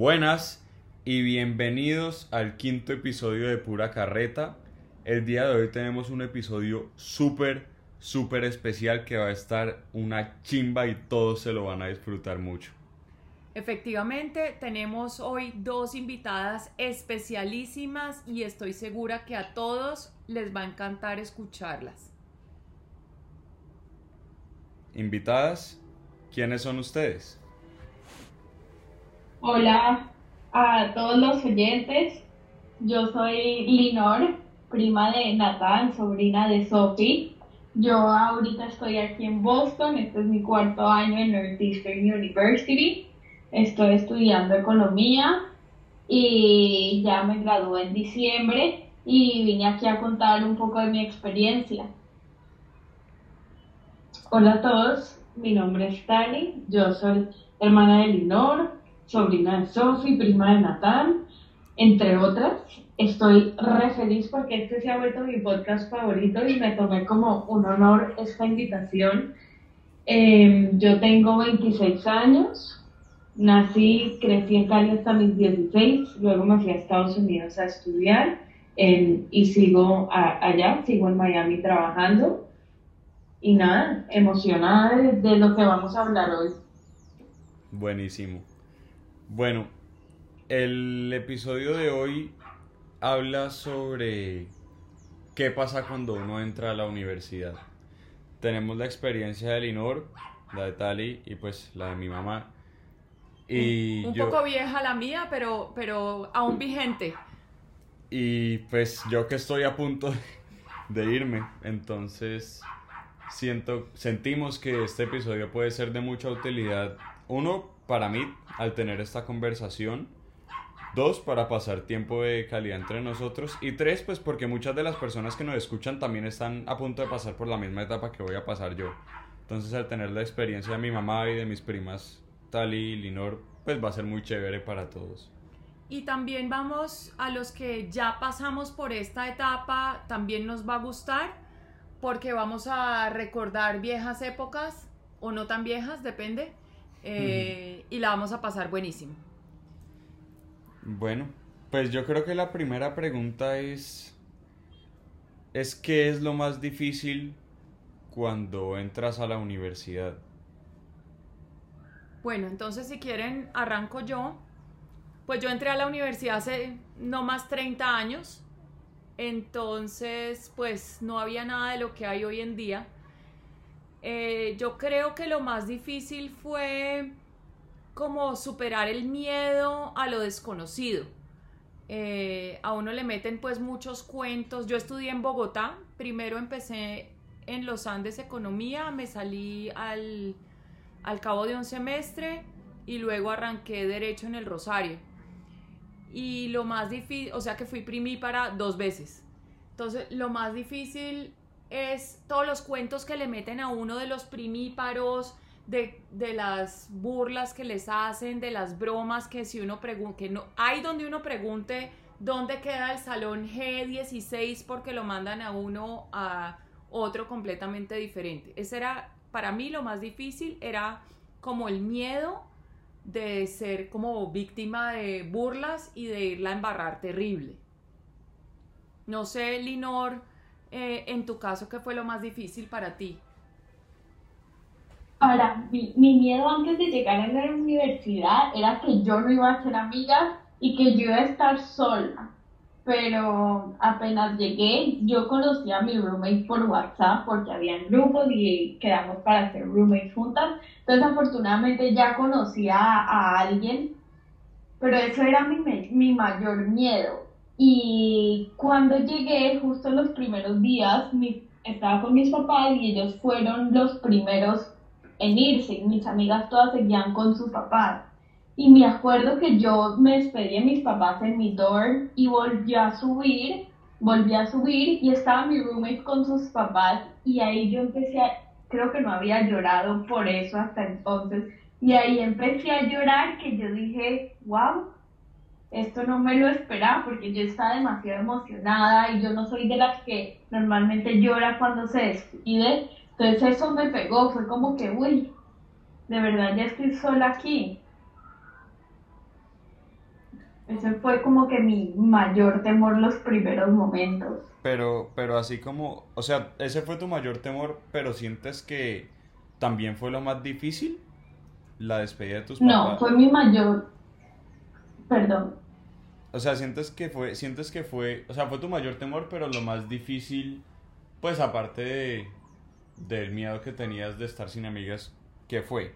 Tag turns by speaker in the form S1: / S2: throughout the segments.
S1: Buenas y bienvenidos al quinto episodio de Pura Carreta. El día de hoy tenemos un episodio súper, súper especial que va a estar una chimba y todos se lo van a disfrutar mucho.
S2: Efectivamente, tenemos hoy dos invitadas especialísimas y estoy segura que a todos les va a encantar escucharlas.
S1: Invitadas, ¿quiénes son ustedes?
S3: Hola a todos los oyentes. Yo soy Linor, prima de Nathan, sobrina de Sophie. Yo ahorita estoy aquí en Boston, este es mi cuarto año en Northeastern University. Estoy estudiando economía y ya me gradué en diciembre y vine aquí a contar un poco de mi experiencia. Hola a todos, mi nombre es Tali, yo soy hermana de Linor, sobrina de Sophie, prima de Natán, entre otras. Estoy re feliz porque este se ha vuelto mi podcast favorito y me tomé como un honor esta invitación. Em, yo tengo 26 años, nací, crecí en Cali hasta mis 16, luego me fui a Estados Unidos a estudiar em, y sigo allá, sigo en Miami trabajando. Y nada, emocionada de lo que vamos a hablar hoy.
S1: Buenísimo. Bueno, el episodio de hoy habla sobre qué pasa cuando uno entra a la universidad. Tenemos la experiencia de Linor, la de Tali y pues la de mi mamá.
S2: Y un poco vieja la mía, pero, pero aún vigente.
S1: Y pues yo que estoy a punto de irme, entonces siento, sentimos que este episodio puede ser de mucha utilidad. Uno, para mí, al tener esta conversación. Dos, para pasar tiempo de calidad entre nosotros. Y tres, pues porque muchas de las personas que nos escuchan también están a punto de pasar por la misma etapa que voy a pasar yo. Entonces al tener la experiencia de mi mamá y de mis primas Tali y Linor, pues va a ser muy chévere para todos.
S2: Y también vamos a los que ya pasamos por esta etapa, también nos va a gustar porque vamos a recordar viejas épocas o no tan viejas, depende eh, y la vamos a pasar buenísimo.
S1: Bueno, pues yo creo que la primera pregunta es, es ¿qué es lo más difícil cuando entras a la universidad?
S2: Bueno, entonces si quieren, arranco yo. Pues yo entré a la universidad hace no más 30 años, entonces pues no había nada de lo que hay hoy en día. Eh, yo creo que lo más difícil fue como superar el miedo a lo desconocido. Eh, a uno le meten pues muchos cuentos. Yo estudié en Bogotá, primero empecé en los Andes Economía, me salí al, al cabo de un semestre y luego arranqué Derecho en el Rosario. Y lo más difícil, o sea que fui primípara dos veces. Entonces, lo más difícil es todos los cuentos que le meten a uno de los primíparos, de, las burlas que les hacen, de las bromas que si uno pregunta, que no, hay donde uno pregunte dónde queda el salón G16 porque lo mandan a uno a otro completamente diferente. Ese era, para mí lo más difícil era como el miedo de ser como víctima de burlas y de irla a embarrar terrible. No sé, Linor, eh, en tu caso, ¿qué fue lo más difícil para ti?
S3: Ahora, mi, miedo antes de llegar a la universidad era que yo no iba a ser amiga y que yo iba a estar sola. Pero apenas llegué, yo conocí a mi roommate por WhatsApp porque había grupos y quedamos para ser roommates juntas. Entonces, afortunadamente ya conocía a, alguien, pero eso era mi, mi mayor miedo y cuando llegué, justo los primeros días, estaba con mis papás y ellos fueron los primeros en irse. Mis amigas todas seguían con sus papás. Y me acuerdo que yo me despedí de mis papás en mi dorm y volví a subir, volví a subir y estaba mi roommate con sus papás y ahí yo empecé a, creo que no había llorado por eso hasta entonces, y ahí empecé a llorar que yo dije, wow, esto no me lo esperaba porque yo estaba demasiado emocionada y yo no soy de las que normalmente llora cuando se despide. Entonces eso me pegó, fue como que, uy, de verdad ya estoy sola aquí. Ese fue como que mi mayor temor los primeros momentos.
S1: Pero, pero así como, o sea, ese fue tu mayor temor, pero sientes que también fue lo más difícil, la despedida de tus papás.
S3: No, fue mi mayor, perdón.
S1: O sea, sientes que fue, sientes que fue, o sea, fue tu mayor temor, pero lo más difícil, pues aparte de, del miedo que tenías de estar sin amigas, ¿qué fue?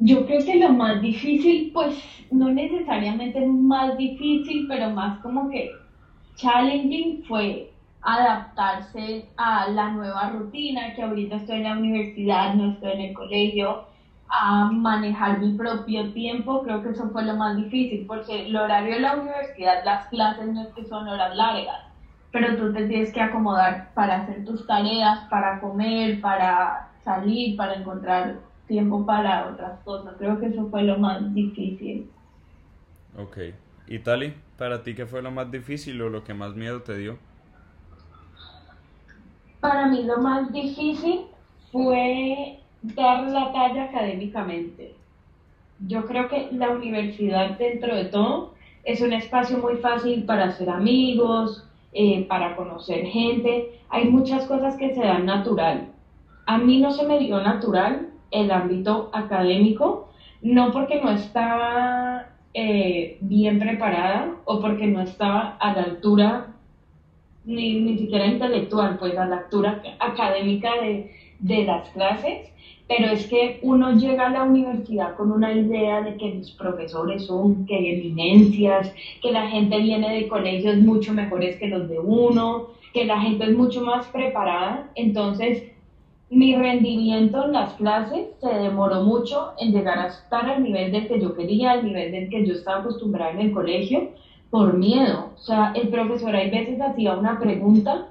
S3: Yo creo que lo más difícil, pues no necesariamente más difícil, pero más como que challenging fue adaptarse a la nueva rutina, que ahorita estoy en la universidad, no estoy en el colegio, a manejar mi propio tiempo, creo que eso fue lo más difícil, porque el horario de la universidad, las clases no es que son horas largas, pero tú te tienes que acomodar para hacer tus tareas, para comer, para salir, para encontrar tiempo para otras cosas. Creo que eso fue lo más difícil.
S1: Ok. ¿Y Tali, para ti qué fue lo más difícil o lo que más miedo te dio?
S3: Para mí lo más difícil fue dar la talla académicamente. Yo creo que la universidad dentro de todo es un espacio muy fácil para hacer amigos, eh, para conocer gente. Hay muchas cosas que se dan natural. A mí no se me dio natural el ámbito académico, no porque no estaba eh, bien preparada o porque no estaba a la altura, ni, ni siquiera intelectual, pues a la altura académica de, de las clases, pero es que uno llega a la universidad con una idea de que los profesores son que eminencias, que la gente viene de colegios mucho mejores que los de uno, que la gente es mucho más preparada, entonces mi rendimiento en las clases se demoró mucho en llegar a estar al nivel del que yo quería, al nivel del que yo estaba acostumbrada en el colegio, por miedo. O sea, el profesor hay veces hacía una pregunta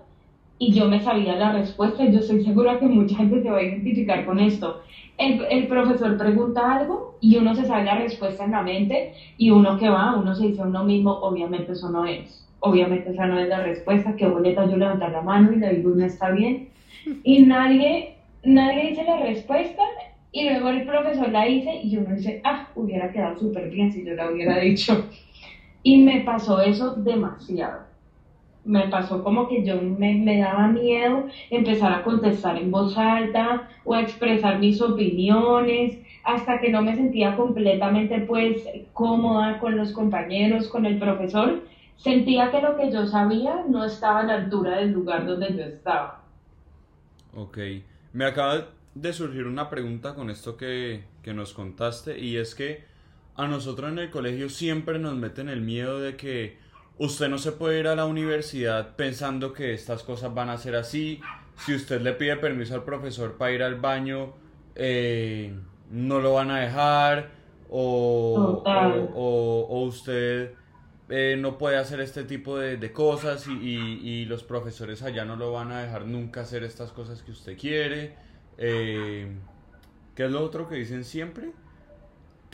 S3: y yo me sabía la respuesta y yo estoy segura que mucha gente se va a identificar con esto. El, el, profesor pregunta algo y uno se sabe la respuesta en la mente y uno que va, uno se dice a uno mismo, obviamente eso no es, obviamente esa no es la respuesta, que boleta yo levantar la mano y le digo, no está bien, y nadie, nadie dice la respuesta y luego el profesor la dice y uno dice, ah, hubiera quedado súper bien si yo la hubiera dicho. Y me pasó eso demasiado. Me pasó como que yo me, me daba miedo empezar a contestar en voz alta o a expresar mis opiniones hasta que no me sentía completamente pues cómoda con los compañeros, con el profesor, sentía que lo que yo sabía no estaba a la altura del lugar donde yo estaba.
S1: Ok, me acaba de surgir una pregunta con esto que, que nos contaste y es que a nosotros en el colegio siempre nos meten el miedo de que usted no se puede ir a la universidad pensando que estas cosas van a ser así. Si usted le pide permiso al profesor para ir al baño, eh, no lo van a dejar. O, o, o, o usted eh, no puede hacer este tipo de, de cosas y, y, y, los profesores allá no lo van a dejar nunca hacer estas cosas que usted quiere. Eh, ¿Qué es lo otro que dicen siempre?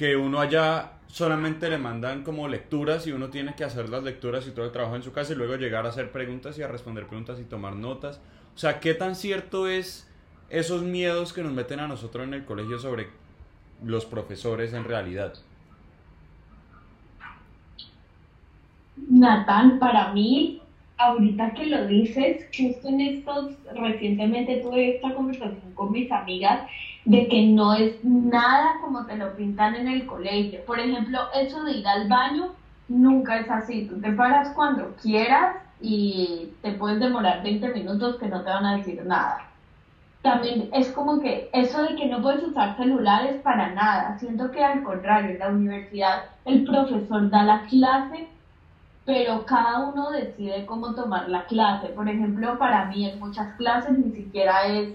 S1: Que uno allá solamente le mandan como lecturas y uno tiene que hacer las lecturas y todo el trabajo en su casa y luego llegar a hacer preguntas y a responder preguntas y tomar notas. O sea, ¿qué tan cierto es esos miedos que nos meten a nosotros en el colegio sobre los profesores en realidad?
S3: Natán, para mí, ahorita que lo dices, justo en estos, recientemente tuve esta conversación con mis amigas de que no es nada como te lo pintan en el colegio. Por ejemplo, eso de ir al baño nunca es así. Tú te paras cuando quieras y te puedes demorar 20 minutos que no te van a decir nada. También es como que eso de que no puedes usar celulares para nada. Siento que al contrario, en la universidad el profesor da la clase pero cada uno decide cómo tomar la clase. Por ejemplo, para mí en muchas clases ni siquiera es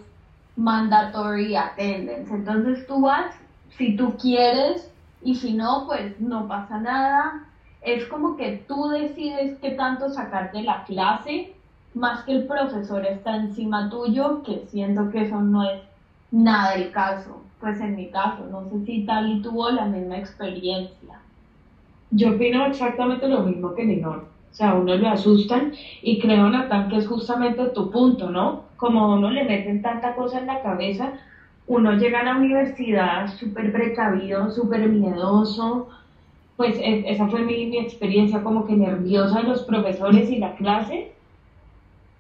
S3: mandatory attendance. Entonces tú vas si tú quieres y si no, pues no pasa nada. Es como que tú decides qué tanto sacar de la clase, más que el profesor está encima tuyo, que siento que eso no es nada el caso. Pues en mi caso, no sé si Tali tuvo la misma experiencia.
S4: Yo opino exactamente lo mismo que Ninor. O sea, a uno le asustan y creo, Natán, que es justamente tu punto, ¿no? Como a uno le meten tanta cosa en la cabeza, uno llega a la universidad súper precavido, súper miedoso, pues e, esa fue mi, mi, experiencia como que nerviosa de los profesores y la clase,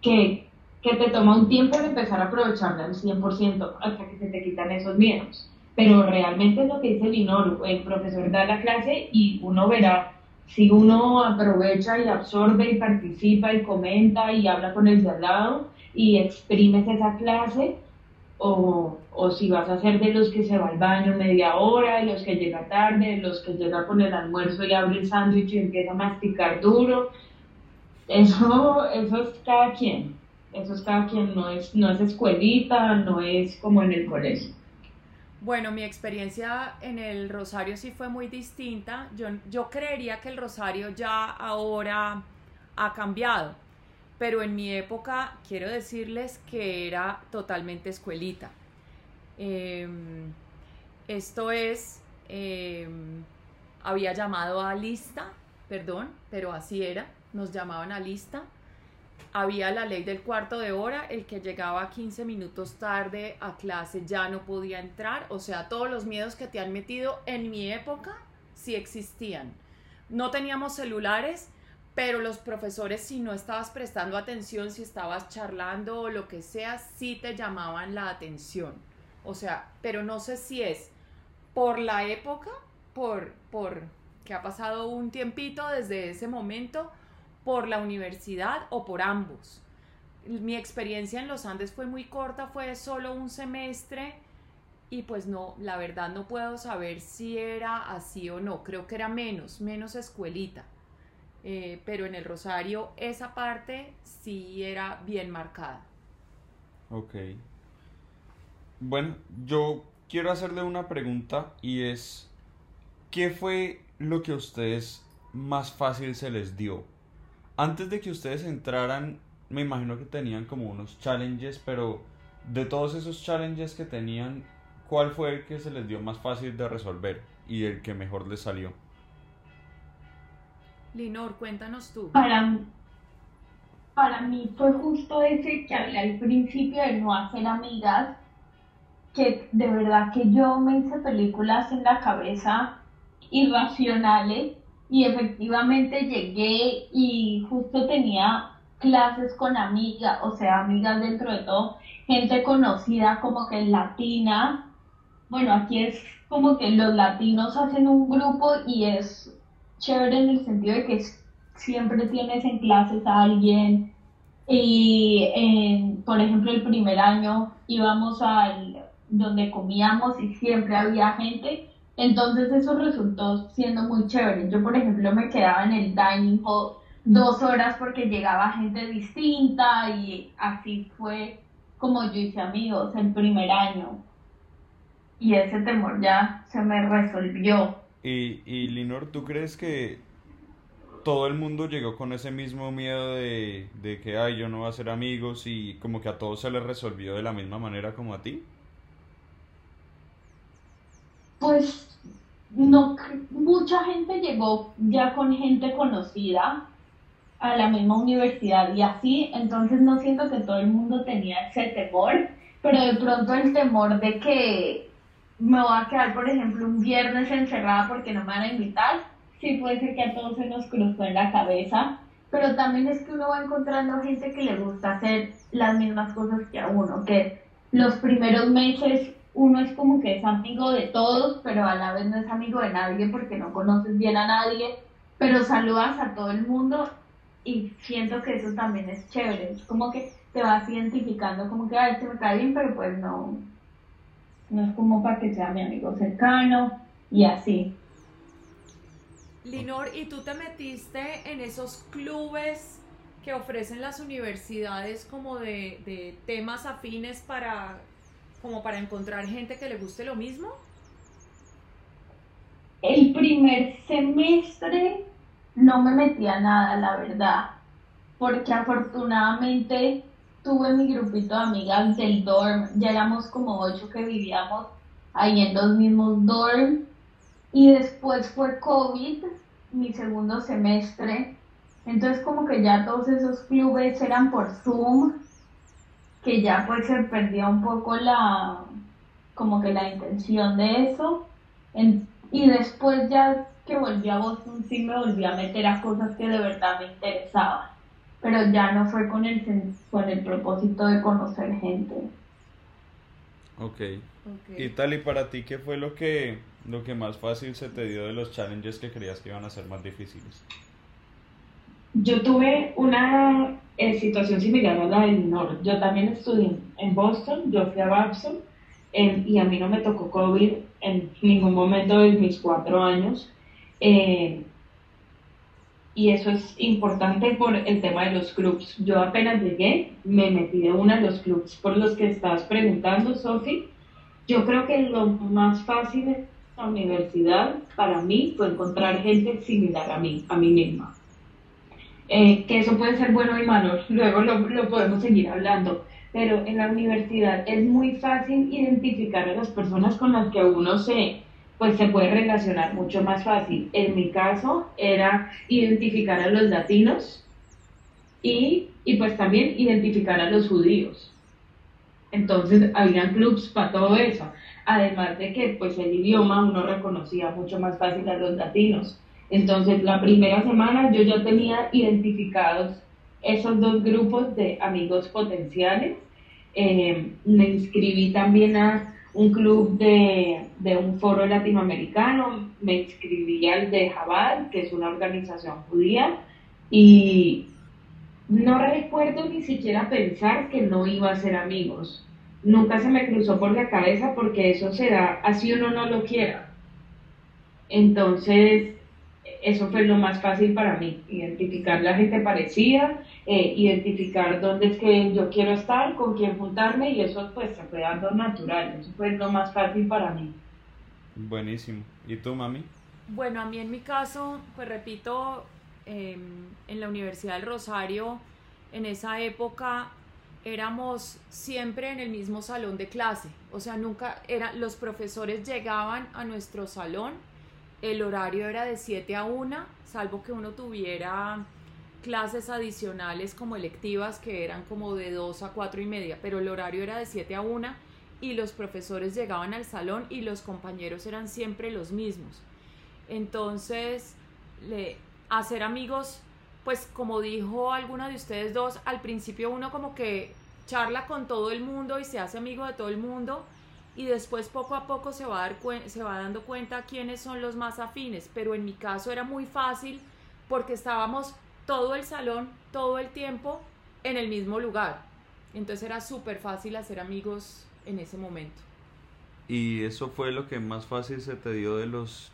S4: que, que te toma un tiempo en empezar a aprovecharla al 100% hasta que se te quitan esos miedos. Pero realmente es lo que dice Linor, el profesor da la clase y uno verá si uno aprovecha y absorbe y participa y comenta y habla con el de al lado y exprimes esa clase, o, o, si vas a ser de los que se va al baño media hora, de los que llega tarde, de los que llega con el almuerzo y abre el sándwich y empieza a masticar duro. Eso, eso es cada quien. Eso es cada quien, no es, no es escuelita, no es como en el colegio.
S2: Bueno, mi experiencia en el Rosario sí fue muy distinta. Yo, yo creería que el Rosario ya ahora ha cambiado, pero en mi época quiero decirles que era totalmente escuelita. Em, esto es, em, había llamado a lista, perdón, pero así era, nos llamaban a lista había la ley del cuarto de hora, el que llegaba 15 minutos tarde a clase ya no podía entrar, o sea, todos los miedos que te han metido en mi época sí existían. No teníamos celulares, pero los profesores si no estabas prestando atención, si estabas charlando o lo que sea, sí te llamaban la atención. O sea, pero no sé si es por la época, por, por que ha pasado un tiempito desde ese momento, por la universidad o por ambos. Mi experiencia en los Andes fue muy corta, fue solo un semestre y pues no, la verdad no puedo saber si era así o no, creo que era menos, menos escuelita. Eh, pero en el Rosario esa parte sí era bien marcada.
S1: Ok. Bueno, yo quiero hacerle una pregunta y es, ¿qué fue lo que a ustedes más fácil se les dio? Antes de que ustedes entraran, me imagino que tenían como unos challenges, pero de todos esos challenges que tenían, ¿cuál fue el que se les dio más fácil de resolver y el que mejor les salió?
S2: Linor, cuéntanos tú.
S3: Para, para mí fue justo ese que hablé al principio de no hacer amigas, que de verdad que yo me hice películas en la cabeza irracionales y efectivamente llegué y justo tenía clases con amigas, o sea, amigas dentro de todo, gente conocida como que latina. Bueno, aquí es como que los latinos hacen un grupo y es chévere en el sentido de que siempre tienes en clases a alguien y en, por ejemplo el primer año íbamos al donde comíamos y siempre había gente entonces eso resultó siendo muy chévere. Yo, por ejemplo, me quedaba en el dining hall dos horas porque llegaba gente distinta y así fue como yo hice amigos el primer año. Y ese temor ya se me resolvió.
S1: Y, y Linor, ¿tú crees que todo el mundo llegó con ese mismo miedo de, de que, ay, yo no voy a ser amigos y como que a todos se les resolvió de la misma manera como a ti?
S3: Pues no mucha gente llegó ya con gente conocida a la misma universidad y así, entonces no siento que todo el mundo tenía ese temor, pero de pronto el temor de que me voy a quedar, por ejemplo, un viernes encerrada porque no me van a invitar, sí puede ser que a todos se nos cruzó en la cabeza, pero también es que uno va encontrando gente que le gusta hacer las mismas cosas que a uno, que los primeros meses uno es como que es amigo de todos, pero a la vez no es amigo de nadie porque no conoces bien a nadie, pero saludas a todo el mundo y siento que eso también es chévere, es como que te vas identificando como que, ay, se me cae bien, pero pues no, no es como para que sea mi amigo cercano y así.
S2: Linor, ¿y tú te metiste en esos clubes que ofrecen las universidades como de, de temas afines para como para encontrar gente que le guste lo mismo?
S3: El primer semestre no me metía a nada, la verdad, porque afortunadamente tuve mi grupito de amigas del dorm, ya éramos como ocho que vivíamos ahí en los mismos dorm, y después fue COVID, mi segundo semestre, entonces como que ya todos esos clubes eran por Zoom, que ya pues se perdía un poco la como que la intención de eso. y después ya que volví a Boston sí me volví a meter a cosas que de verdad me interesaban, pero ya no fue con el, con el propósito de conocer gente.
S1: Ok. Y tal, y para ti, ¿qué fue lo que, lo que más fácil se te dio de los challenges que creías que iban a ser más difíciles?
S4: Yo tuve una eh, situación similar a la del Nord. Yo también estudié en Boston, yo fui a Babson y a mí no me tocó COVID en ningún momento de mis cuatro años. Eh, y eso es importante por el tema de los clubs. Yo apenas llegué, me metí de uno de los clubs por los que estabas preguntando, Sofi. Yo creo que lo más fácil en la universidad para mí fue encontrar gente similar a mí, a mí misma. Eh, que eso puede ser bueno y malo, luego lo, lo podemos seguir hablando, pero en la universidad es muy fácil identificar a las personas con las que uno se, pues se puede relacionar mucho más fácil. En mi caso era identificar a los latinos y, y pues también identificar a los judíos. Entonces habían clubs para todo eso. Además de que pues el idioma uno reconocía mucho más fácil a los latinos. Entonces la primera semana yo ya tenía identificados esos dos grupos de amigos potenciales. Eh, me inscribí también a un club de, un foro latinoamericano, me inscribí al de Jabal, que es una organización judía, y no recuerdo ni siquiera pensar que no iba a ser amigos. Nunca se me cruzó por la cabeza porque eso será así uno no lo quiera. Entonces, eso fue lo más fácil para mí, identificar la gente parecida, eh, identificar dónde es que yo quiero estar, con quién juntarme y eso pues se fue dando natural, eso fue lo más fácil para mí.
S1: Buenísimo. ¿Y tú, mami?
S2: Bueno, a mí en mi caso, pues repito, em, en la Universidad del Rosario, en esa época éramos siempre en el mismo salón de clase, o sea, nunca era, los profesores llegaban a nuestro salón el horario era de 7 a 1, salvo que uno tuviera clases adicionales como electivas que eran como de 2 a 4 y media, pero el horario era de 7 a 1 y los profesores llegaban al salón y los compañeros eran siempre los mismos. Entonces, le, hacer amigos, pues como dijo alguna de ustedes dos, al principio uno como que charla con todo el mundo y se hace amigo de todo el mundo, y después poco a poco se va, a dar se va dando cuenta quiénes son los más afines, pero en mi caso era muy fácil porque estábamos todo el salón, todo el tiempo en el mismo lugar. Entonces era súper fácil hacer amigos en ese momento.
S1: ¿Y eso fue lo que más fácil se te dio de los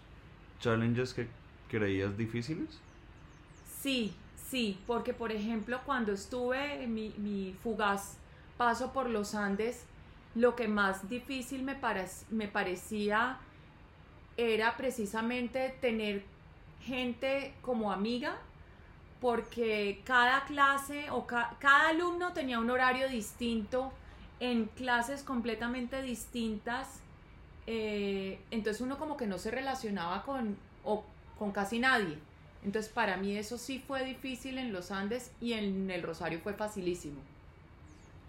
S1: challenges que creías difíciles?
S2: Sí, sí, porque por ejemplo cuando estuve en mi, mi fugaz paso por los Andes, lo que más difícil me, me parecía era precisamente tener gente como amiga, porque cada clase o cada alumno tenía un horario distinto en clases completamente distintas. Eh, entonces uno como que no se relacionaba con, o, con casi nadie. Entonces para mí eso sí fue difícil en los Andes y en el Rosario fue facilísimo.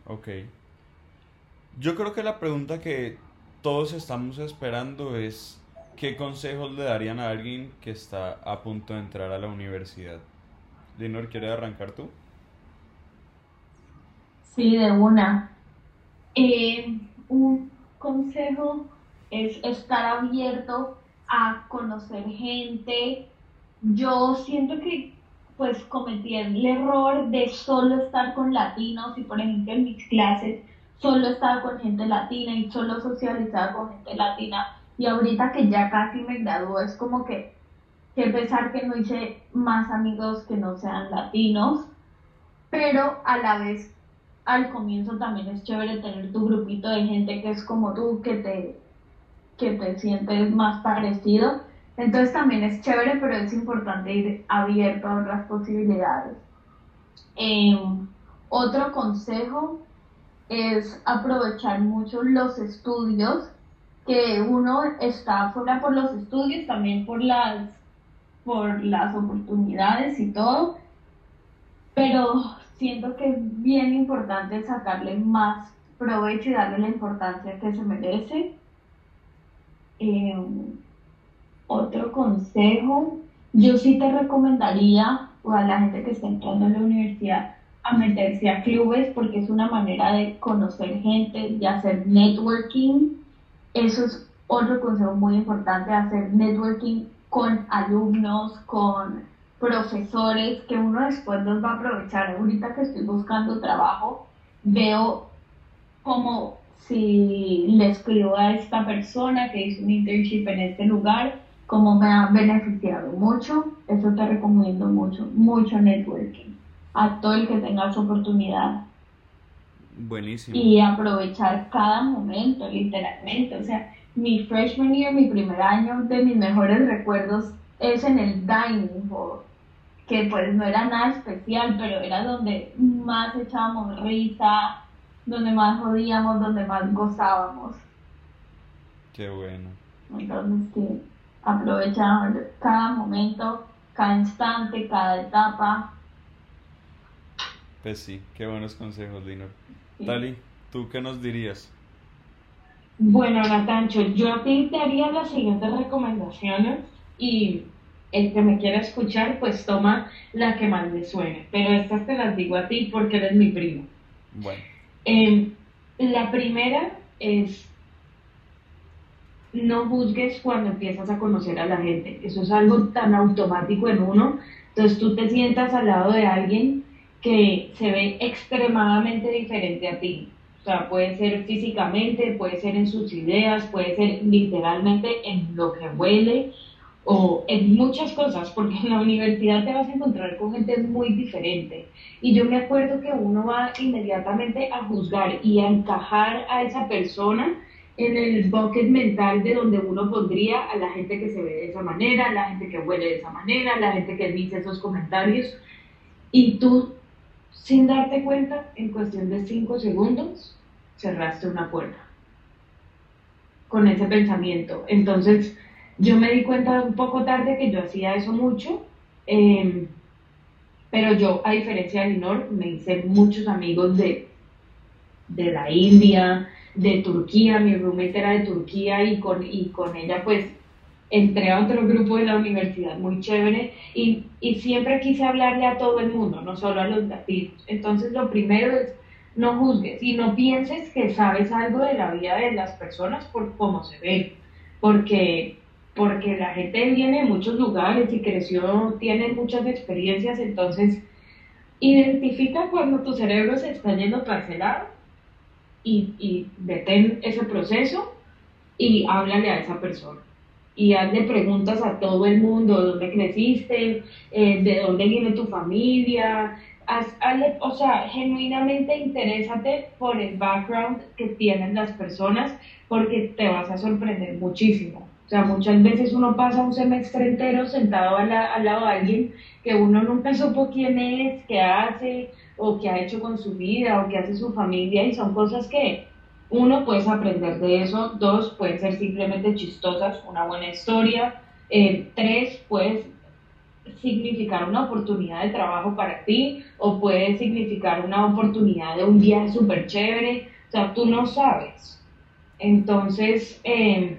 S1: Ok. Yo creo que la pregunta que todos estamos esperando es ¿qué consejos le darían a alguien que está a punto de entrar a la universidad? Linor, ¿quieres arrancar tú?
S3: Sí, de una. Eh, un consejo es estar abierto a conocer gente. Yo siento que pues cometí el error de solo estar con latinos y por ejemplo en mis clases solo estaba con gente latina y solo socializaba con gente latina. Y ahorita que ya casi me graduó, es como que, que pensar que no hice más amigos que no sean latinos, pero a la vez al comienzo también es chévere tener tu grupito de gente que es como tú, que te, que te sientes más parecido. Entonces también es chévere, pero es importante ir abierto a otras posibilidades. Em, otro consejo es aprovechar mucho los estudios, que uno está fuera por los estudios, también por las, por las oportunidades y todo, pero siento que es bien importante sacarle más provecho y darle la importancia que se merece. Eh, otro consejo, yo sí te recomendaría a la gente que está entrando a la universidad a meterse a clubes porque es una manera de conocer gente, de hacer networking. Eso es otro consejo muy importante, hacer networking con alumnos, con profesores, que uno después los va a aprovechar. Ahorita que estoy buscando trabajo, veo como si le escribo a esta persona que hizo un internship en este lugar, como me ha beneficiado mucho, eso te recomiendo mucho, mucho networking a todo el que tenga su oportunidad.
S1: Buenísimo.
S3: Y aprovechar cada momento, literalmente. O sea, mi freshman year, mi primer año, de mis mejores recuerdos es en el dining hall, que pues no era nada especial, pero era donde más echábamos risa, donde más jodíamos, donde más gozábamos.
S1: Qué bueno.
S3: Entonces, sí, aprovechar cada momento, cada instante, cada etapa
S1: pues sí, qué buenos consejos, Lino. Tali, ¿tú qué nos dirías?
S4: Bueno, Natancho, yo a ti te haría las siguientes recomendaciones y el que me quiera escuchar, pues toma la que más le suene. Pero estas te las digo a ti porque eres mi primo.
S1: Bueno.
S4: Em, la primera es no juzgues cuando empiezas a conocer a la gente. Eso es algo tan automático en uno. Entonces tú te sientas al lado de alguien que se ve extremadamente diferente a ti. O sea, puede ser físicamente, puede ser en sus ideas, puede ser literalmente en lo que huele o en muchas cosas, porque en la universidad te vas a encontrar con gente muy diferente. Y yo me acuerdo que uno va inmediatamente a juzgar y a encajar a esa persona en el bucket mental de donde uno pondría a la gente que se ve de esa manera, a la gente que huele de esa manera, a la gente que dice esos comentarios. Y tú sin darte cuenta, en cuestión de cinco segundos, cerraste una puerta con ese pensamiento. Entonces, yo me di cuenta un poco tarde que yo hacía eso mucho, em, pero yo, a diferencia de Linor, me hice muchos amigos de, de la India, de Turquía, mi roommate era de Turquía y con, y con ella pues entré a otro grupo de la universidad. Muy chévere. Y, y, siempre quise hablarle a todo el mundo, no solo a los latinos. Entonces lo primero es no juzgues y no pienses que sabes algo de la vida de las personas por cómo se ven, porque, porque la gente viene de muchos lugares y creció, tiene muchas experiencias, entonces identifica cuando tu cerebro se está yendo parcelado y, y detén ese proceso y háblale a esa persona y hazle preguntas a todo el mundo, dónde creciste, eh, de dónde viene tu familia, o sea, genuinamente interésate por el background que tienen las personas porque te vas a sorprender muchísimo. O sea, muchas veces uno pasa un semestre entero sentado al lado de alguien que uno nunca supo quién es, qué hace, o qué ha hecho con su vida, o qué hace su familia, y son cosas que uno, puedes aprender de eso. Dos, pueden ser simplemente chistosas, una buena historia. Eh, tres, puedes significar una oportunidad de trabajo para ti o puede significar una oportunidad de un viaje súper chévere. O sea, tú no sabes. Entonces, em,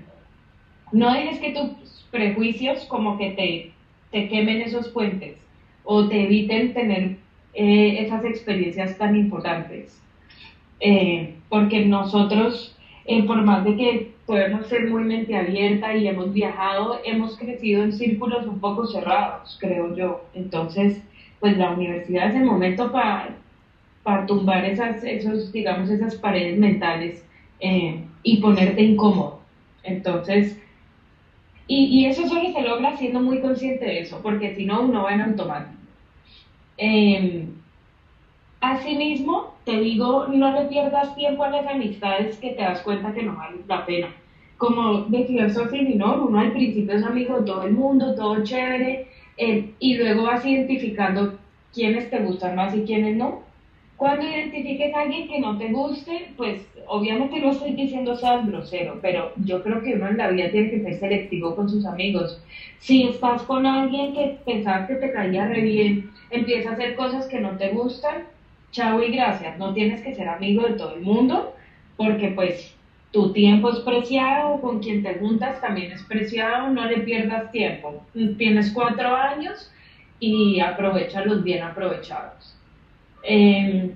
S4: no dejes que tus prejuicios como que te, te quemen esos puentes o te eviten tener eh, esas experiencias tan importantes. Eh, porque nosotros, eh, por más de que podemos ser muy mente abierta y hemos viajado, hemos crecido en círculos un poco cerrados, creo yo. Entonces, pues la universidad es el momento para para tumbar esas, esos, digamos, esas paredes mentales eh, y ponerte incómodo. Entonces, y, y, eso solo se logra siendo muy consciente de eso, porque si no, uno va en automático. Eh, Asimismo, te digo, no le pierdas tiempo a las amistades que te das cuenta que no valen la pena. Como decía Sofía ¿no? uno al principio es amigo de todo el mundo, todo chévere, eh, y luego vas identificando quiénes te gustan más y quiénes no. Cuando identifiques a alguien que no te guste, pues obviamente no estoy diciendo seas grosero, pero yo creo que uno en la vida tiene que ser selectivo con sus amigos. Si estás con alguien que pensabas que te caía re bien, empieza a hacer cosas que no te gustan, chao y gracias, no tienes que ser amigo de todo el mundo, porque pues tu tiempo es preciado, con quien te juntas también es preciado, no le pierdas tiempo. Tienes cuatro años y aprovechalos bien aprovechados. Em,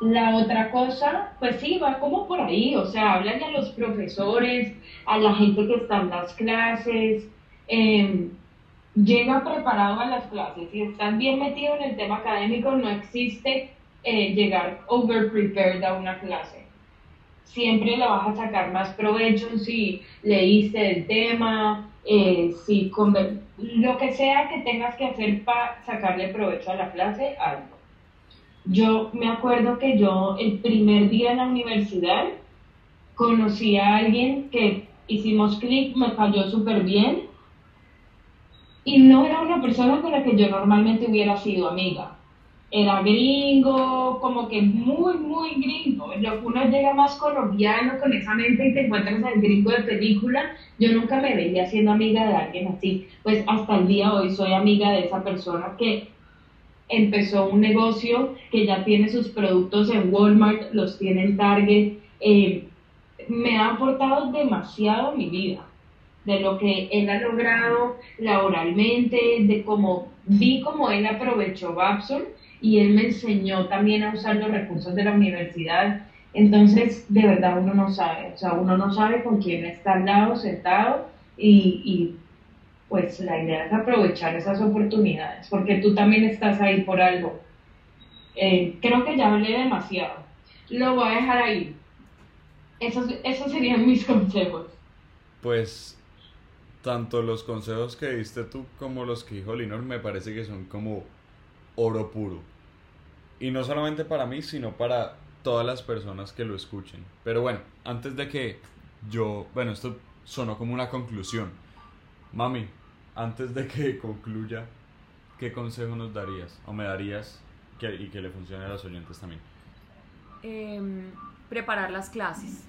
S4: la otra cosa, pues sí, va como por ahí, o sea, háblale a los profesores, a la gente que está en las clases, eh, llega preparado a las clases. Si estás bien metido en el tema académico, no existe eh, llegar over prepared a una clase. Siempre le vas a sacar más provecho si leíste el tema, eh, si lo que sea que tengas que hacer para sacarle provecho a la clase, algo. Yo me acuerdo que yo el primer día en la universidad conocí a alguien que hicimos clic, me cayó súper bien y no era una persona con la que yo normalmente hubiera sido amiga. Era gringo, como que muy, muy gringo. Uno llega más colombiano con esa mente y te encuentras al gringo de película. Yo nunca me veía siendo amiga de alguien así. Pues hasta el día de hoy soy amiga de esa persona que empezó un negocio que ya tiene sus productos en Walmart, los tiene en Target. Eh, me ha aportado demasiado mi vida de lo que él ha logrado laboralmente, de cómo vi cómo él aprovechó Babson y él me enseñó también a usar los recursos de la universidad. Entonces, de verdad uno no sabe, o sea, uno no sabe con quién está al lado, sentado y, y pues la idea es aprovechar esas oportunidades, porque tú también estás ahí por algo. Eh, creo que ya hablé demasiado. Lo voy a dejar ahí. Esos, esos serían mis consejos.
S1: Pues tanto los consejos que diste tú como los que dijo Linor me parece que son como oro puro. Y no solamente para mí, sino para todas las personas que lo escuchen. Pero bueno, antes de que yo, bueno, esto sonó como una conclusión. Mami, antes de que concluya, ¿qué consejo nos darías? ¿O me darías que, y que le funcione a los oyentes también?
S2: Em, preparar las clases.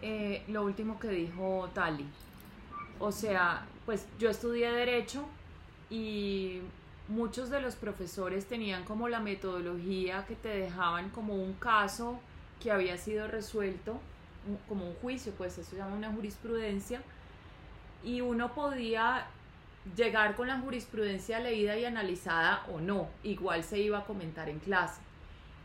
S2: Eh, lo último que dijo Tali, o sea, pues yo estudié derecho y muchos de los profesores tenían como la metodología que te dejaban como un caso que había sido resuelto, como un juicio, pues eso se llama una jurisprudencia, y uno podía llegar con la jurisprudencia leída y analizada o no, igual se iba a comentar en clase.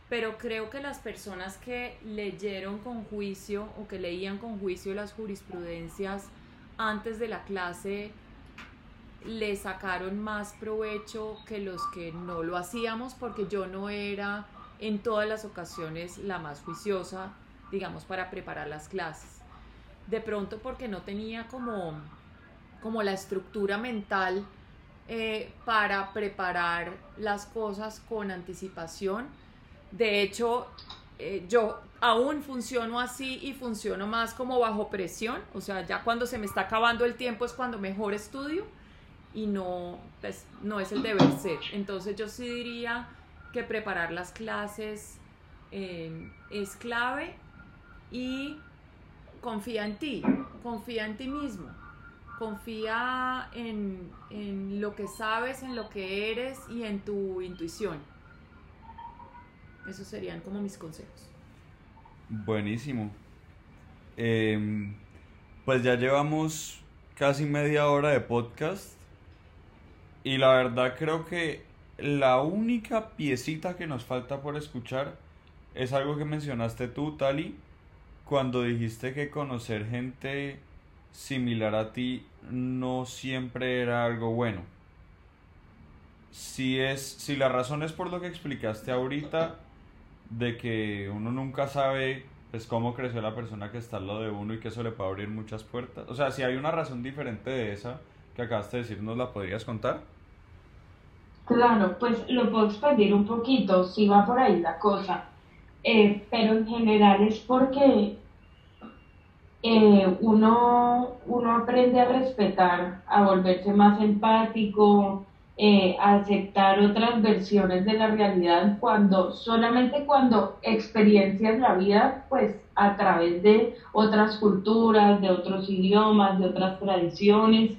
S2: Pero creo que las personas que leyeron con juicio o que leían con juicio las jurisprudencias antes de la clase le sacaron más provecho que los que no lo hacíamos porque yo no era en todas las ocasiones la más juiciosa, digamos, para preparar las clases. De pronto porque no tenía como, como la estructura mental eh, para preparar las cosas con anticipación. De hecho, eh, yo aún funciono así y funciono más como bajo presión, o sea, ya cuando se me está acabando el tiempo es cuando mejor estudio y no, pues, no es el deber ser. Entonces yo sí diría que preparar las clases eh, es clave y confía en ti, confía en ti mismo, confía en, en lo que sabes, en lo que eres y en tu intuición. Esos serían como mis consejos.
S1: Buenísimo. Em, pues ya llevamos casi media hora de podcast y la verdad creo que la única piecita que nos falta por escuchar es algo que mencionaste tú, Tali, cuando dijiste que conocer gente similar a ti no siempre era algo bueno. Si es, si la razón es por lo que explicaste ahorita, de que uno nunca sabe pues cómo creció la persona que está al lado de uno y que eso le puede abrir muchas puertas. O sea, si hay una razón diferente de esa que acabaste de decir, ¿nos la podrías contar?
S4: Claro, pues lo puedo expandir un poquito, si va por ahí la cosa. Eh, pero en general es porque eh, uno, uno aprende a respetar, a volverse más empático, eh, aceptar otras versiones de la realidad cuando solamente cuando experiencias la vida pues a través de otras culturas, de otros idiomas, de otras tradiciones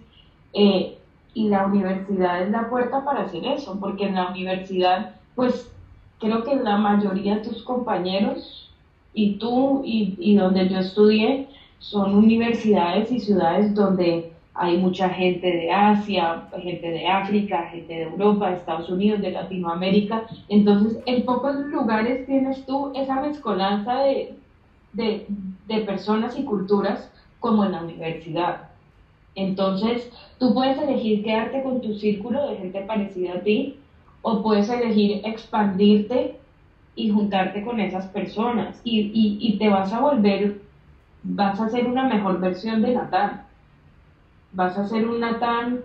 S4: eh, y la universidad es la puerta para hacer eso porque en la universidad pues creo que la mayoría de tus compañeros y tú y, y donde yo estudié son universidades y ciudades donde hay mucha gente de Asia, gente de África, gente de Europa, de Estados Unidos, de Latinoamérica. Entonces, en pocos lugares tienes tú esa mezcolanza de, de, de personas y culturas como en la universidad. Entonces, tú puedes elegir quedarte con tu círculo de gente parecida a ti o puedes elegir expandirte y juntarte con esas personas y, y, y te vas a volver, vas a ser una mejor versión de Natán. Vas a ser un Natán,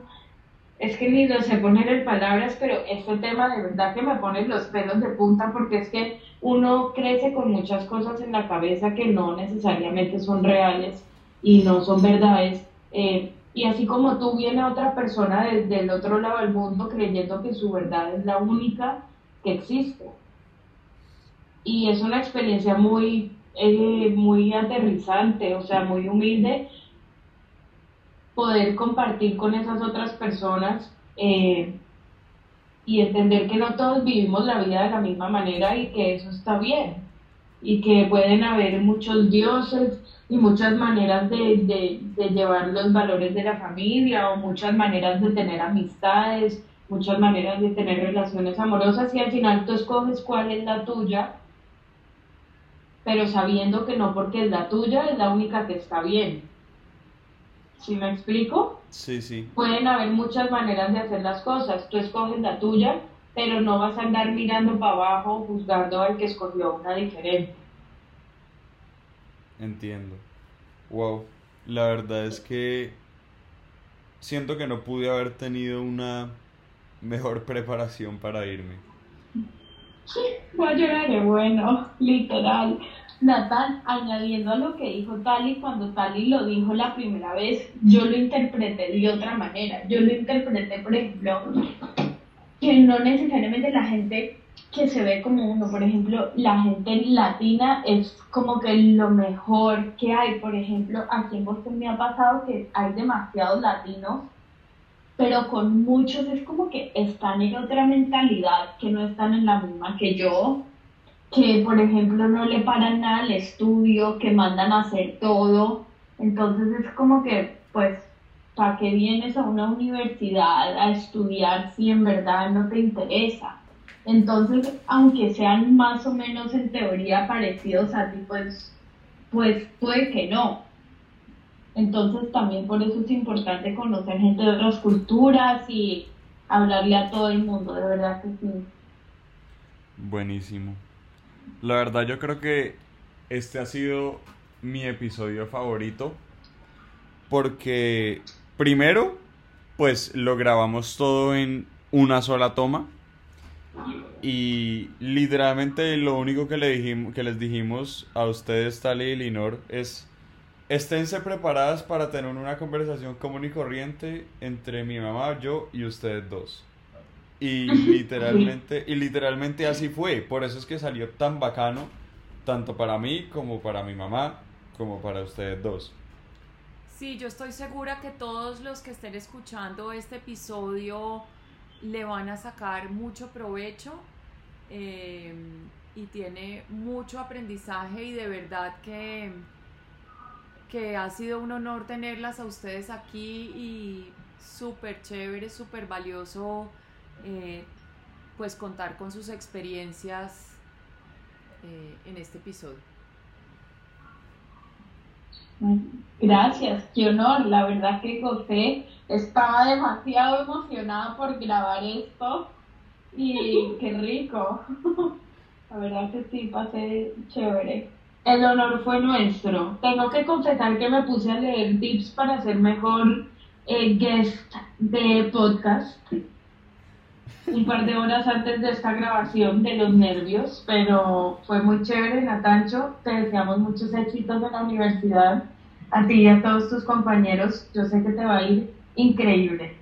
S4: es que ni lo sé poner en palabras, pero este tema de verdad que me pone los pelos de punta porque es que uno crece con muchas cosas en la cabeza que no necesariamente son reales y no son verdades. Eh, y así como tú viene otra persona desde el otro lado del mundo creyendo que su verdad es la única que existe. Y es una experiencia muy, eh, muy aterrizante, o sea, muy humilde, poder compartir con esas otras personas eh, y entender que no todos vivimos la vida de la misma manera y que eso está bien y que pueden haber muchos dioses y muchas maneras de, de, llevar los valores de la familia o muchas maneras de tener amistades, muchas maneras de tener relaciones amorosas y al final tú escoges cuál es la tuya, pero sabiendo que no porque es la tuya es la única que está bien. ¿Sí me explico?
S1: Sí, sí.
S4: Pueden haber muchas maneras de hacer las cosas, tú escoges la tuya, pero no vas a andar mirando para abajo juzgando al que escogió una diferente.
S1: Entiendo. Wow. La verdad es que siento que no pude haber tenido una mejor preparación para irme.
S4: Voy a llorar bueno, literal. Natán, añadiendo a lo que dijo Tali, cuando Tali lo dijo la primera vez, yo lo interpreté de otra manera. Yo lo interpreté, por ejemplo, que no necesariamente la gente que se ve como uno. Por ejemplo, la gente latina es como que lo mejor que hay. Por ejemplo, aquí en Boston me ha pasado que hay demasiados latinos, pero con muchos es como que están en otra mentalidad, que no están en la misma que yo, que por ejemplo no le paran nada al estudio, que mandan a hacer todo. Entonces es como que, pues, ¿para qué vienes a una universidad a estudiar si en verdad no te interesa? Entonces, aunque sean más o menos en teoría parecidos a ti, pues, pues puede que no. Entonces también por eso es importante conocer gente de otras culturas y hablarle a todo el mundo, de verdad que sí.
S1: Buenísimo. La verdad yo creo que este ha sido mi episodio favorito porque primero pues lo grabamos todo en una sola toma y literalmente lo único que, le dijimos, que les dijimos a ustedes, Tali y Linor, es esténse preparadas para tener una conversación común y corriente entre mi mamá, yo y ustedes dos. Y literalmente, y literalmente así fue. Por eso es que salió tan bacano, tanto para mí como para mi mamá, como para ustedes dos.
S2: Sí, yo estoy segura que todos los que estén escuchando este episodio le van a sacar mucho provecho eh, y tiene mucho aprendizaje y de verdad que, que ha sido un honor tenerlas a ustedes aquí y súper chévere, súper valioso eh, pues contar con sus experiencias eh, en este episodio.
S4: Gracias, qué honor, la verdad que José estaba demasiado emocionada por grabar esto y qué rico. La verdad que sí, pasé chévere. El honor fue nuestro. Tengo que confesar que me puse a leer tips para ser mejor eh, guest de podcast un par de horas antes de esta grabación de los nervios, pero fue muy chévere, Natancho. Te deseamos muchos éxitos en la universidad. A ti y a todos tus compañeros, yo sé que te va a ir increíble.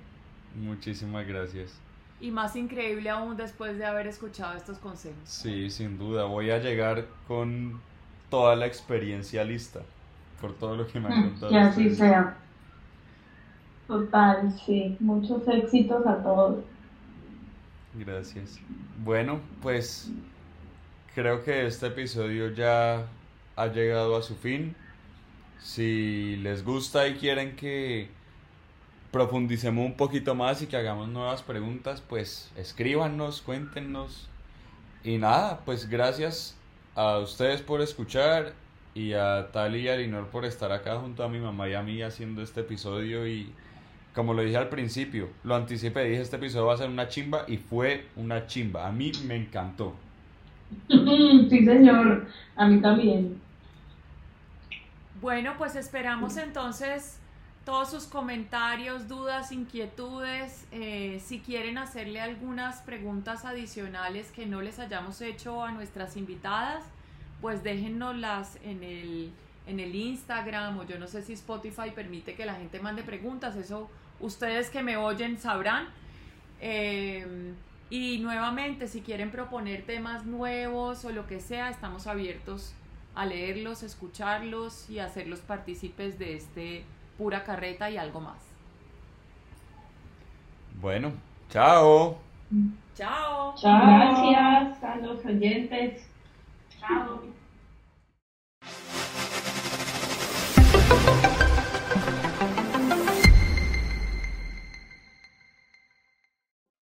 S1: Muchísimas gracias.
S2: Y más increíble aún después de haber escuchado estos consejos.
S1: Sí, sin duda. Voy a llegar con toda la experiencia lista por todo lo que me han contado.
S4: Que así sea. Total, sí. Muchos éxitos a todos.
S1: Gracias. Bueno, pues creo que este episodio ya ha llegado a su fin. Si les gusta y quieren que profundicemos un poquito más y que hagamos nuevas preguntas, pues escríbanos, cuéntenos. Y nada, pues gracias a ustedes por escuchar y a Tali y a Linor por estar acá junto a mi mamá y a mí haciendo este episodio y como lo dije al principio, lo anticipé, dije este episodio va a ser una chimba y fue una chimba, a mí me encantó.
S4: Sí, señor, a mí también.
S2: Bueno, pues esperamos entonces todos sus comentarios, dudas, inquietudes. Eh, si quieren hacerle algunas preguntas adicionales que no les hayamos hecho a nuestras invitadas, pues déjennoslas en el, en el Instagram o yo no sé si Spotify permite que la gente mande preguntas. Eso ustedes que me oyen sabrán. Eh, y nuevamente, si quieren proponer temas nuevos o lo que sea, estamos abiertos a leerlos, escucharlos y hacerlos partícipes de este pura carreta y algo más.
S1: Bueno, chao.
S2: Chao.
S4: Chao. Gracias a los oyentes. Chao.